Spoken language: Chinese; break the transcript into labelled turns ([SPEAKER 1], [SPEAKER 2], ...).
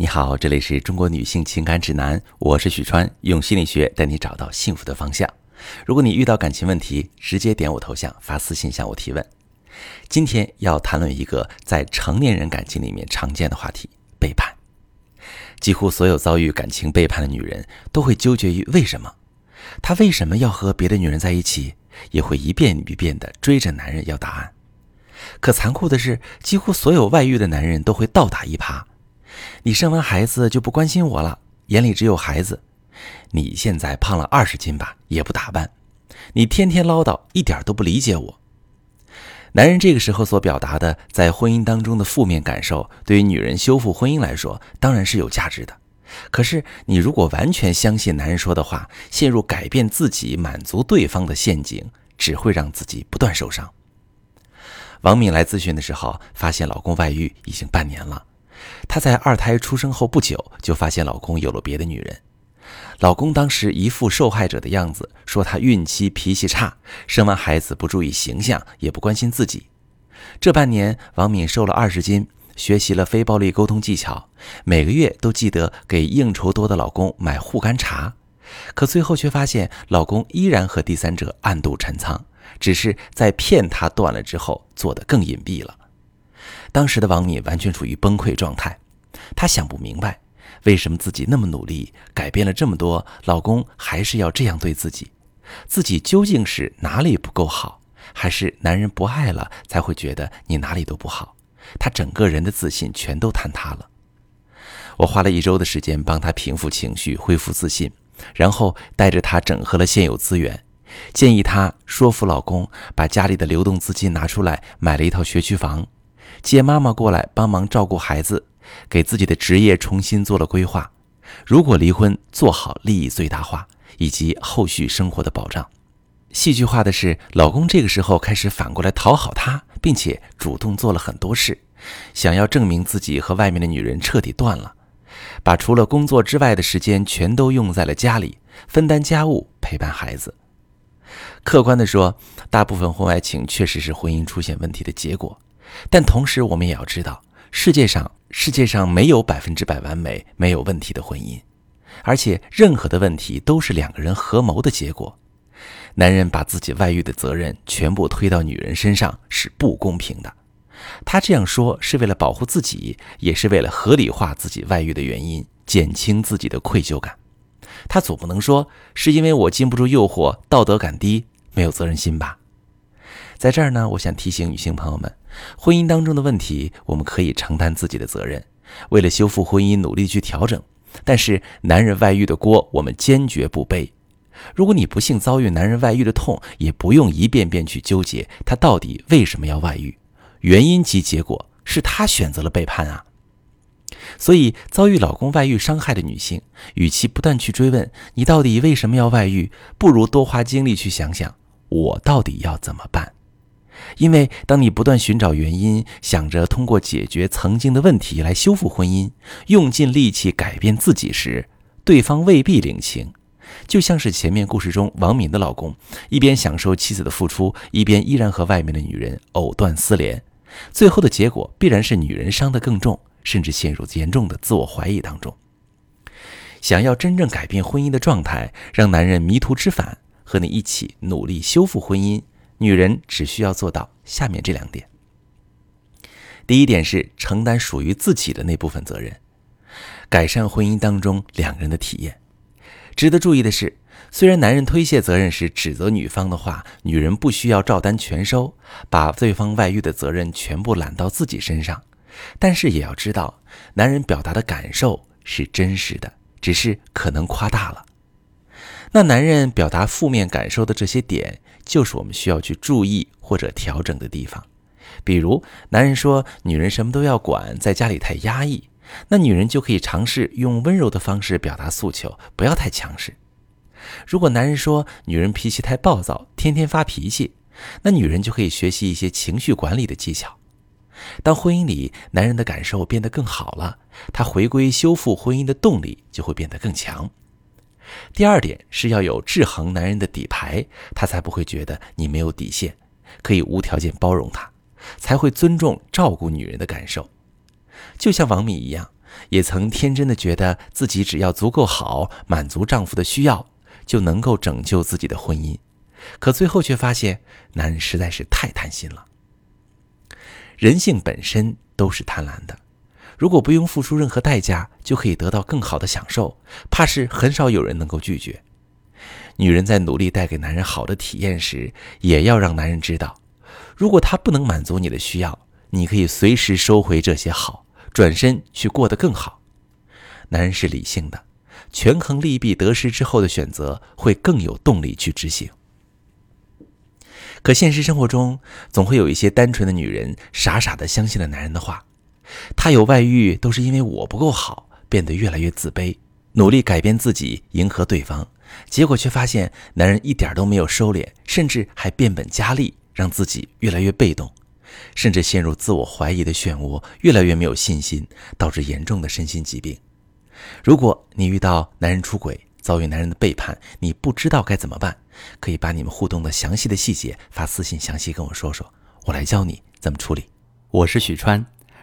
[SPEAKER 1] 你好，这里是中国女性情感指南，我是许川，用心理学带你找到幸福的方向。如果你遇到感情问题，直接点我头像发私信向我提问。今天要谈论一个在成年人感情里面常见的话题——背叛。几乎所有遭遇感情背叛的女人都会纠结于为什么，她为什么要和别的女人在一起，也会一遍一遍地追着男人要答案。可残酷的是，几乎所有外遇的男人都会倒打一耙。你生完孩子就不关心我了，眼里只有孩子。你现在胖了二十斤吧，也不打扮。你天天唠叨，一点都不理解我。男人这个时候所表达的在婚姻当中的负面感受，对于女人修复婚姻来说，当然是有价值的。可是，你如果完全相信男人说的话，陷入改变自己、满足对方的陷阱，只会让自己不断受伤。王敏来咨询的时候，发现老公外遇已经半年了。她在二胎出生后不久，就发现老公有了别的女人。老公当时一副受害者的样子，说她孕期脾气差，生完孩子不注意形象，也不关心自己。这半年，王敏瘦了二十斤，学习了非暴力沟通技巧，每个月都记得给应酬多的老公买护肝茶。可最后却发现，老公依然和第三者暗度陈仓，只是在骗她断了之后，做得更隐蔽了。当时的王敏完全处于崩溃状态，她想不明白，为什么自己那么努力，改变了这么多，老公还是要这样对自己？自己究竟是哪里不够好，还是男人不爱了才会觉得你哪里都不好？她整个人的自信全都坍塌了。我花了一周的时间帮她平复情绪，恢复自信，然后带着她整合了现有资源，建议她说服老公把家里的流动资金拿出来，买了一套学区房。接妈妈过来帮忙照顾孩子，给自己的职业重新做了规划。如果离婚，做好利益最大化以及后续生活的保障。戏剧化的是，老公这个时候开始反过来讨好她，并且主动做了很多事，想要证明自己和外面的女人彻底断了，把除了工作之外的时间全都用在了家里，分担家务，陪伴孩子。客观的说，大部分婚外情确实是婚姻出现问题的结果。但同时，我们也要知道，世界上世界上没有百分之百完美、没有问题的婚姻，而且任何的问题都是两个人合谋的结果。男人把自己外遇的责任全部推到女人身上是不公平的。他这样说是为了保护自己，也是为了合理化自己外遇的原因，减轻自己的愧疚感。他总不能说是因为我经不住诱惑，道德感低，没有责任心吧？在这儿呢，我想提醒女性朋友们，婚姻当中的问题，我们可以承担自己的责任，为了修复婚姻努力去调整。但是男人外遇的锅，我们坚决不背。如果你不幸遭遇男人外遇的痛，也不用一遍遍去纠结他到底为什么要外遇，原因及结果是他选择了背叛啊。所以遭遇老公外遇伤害的女性，与其不断去追问你到底为什么要外遇，不如多花精力去想想我到底要怎么办。因为当你不断寻找原因，想着通过解决曾经的问题来修复婚姻，用尽力气改变自己时，对方未必领情。就像是前面故事中王敏的老公，一边享受妻子的付出，一边依然和外面的女人藕断丝连，最后的结果必然是女人伤得更重，甚至陷入严重的自我怀疑当中。想要真正改变婚姻的状态，让男人迷途知返，和你一起努力修复婚姻。女人只需要做到下面这两点。第一点是承担属于自己的那部分责任，改善婚姻当中两个人的体验。值得注意的是，虽然男人推卸责任时指责女方的话，女人不需要照单全收，把对方外遇的责任全部揽到自己身上，但是也要知道，男人表达的感受是真实的，只是可能夸大了。那男人表达负面感受的这些点。就是我们需要去注意或者调整的地方，比如男人说女人什么都要管，在家里太压抑，那女人就可以尝试用温柔的方式表达诉求，不要太强势。如果男人说女人脾气太暴躁，天天发脾气，那女人就可以学习一些情绪管理的技巧。当婚姻里男人的感受变得更好了，他回归修复婚姻的动力就会变得更强。第二点是要有制衡男人的底牌，他才不会觉得你没有底线，可以无条件包容他，才会尊重照顾女人的感受。就像王敏一样，也曾天真的觉得自己只要足够好，满足丈夫的需要，就能够拯救自己的婚姻。可最后却发现，男人实在是太贪心了。人性本身都是贪婪的，如果不用付出任何代价就可以得到更好的享受，怕是很少有人能够拒绝。女人在努力带给男人好的体验时，也要让男人知道，如果他不能满足你的需要，你可以随时收回这些好，转身去过得更好。男人是理性的，权衡利弊得失之后的选择会更有动力去执行。可现实生活中，总会有一些单纯的女人傻傻的相信了男人的话，他有外遇都是因为我不够好，变得越来越自卑，努力改变自己迎合对方。结果却发现，男人一点都没有收敛，甚至还变本加厉，让自己越来越被动，甚至陷入自我怀疑的漩涡，越来越没有信心，导致严重的身心疾病。如果你遇到男人出轨，遭遇男人的背叛，你不知道该怎么办，可以把你们互动的详细的细节发私信详细跟我说说，我来教你怎么处理。
[SPEAKER 2] 我是许川，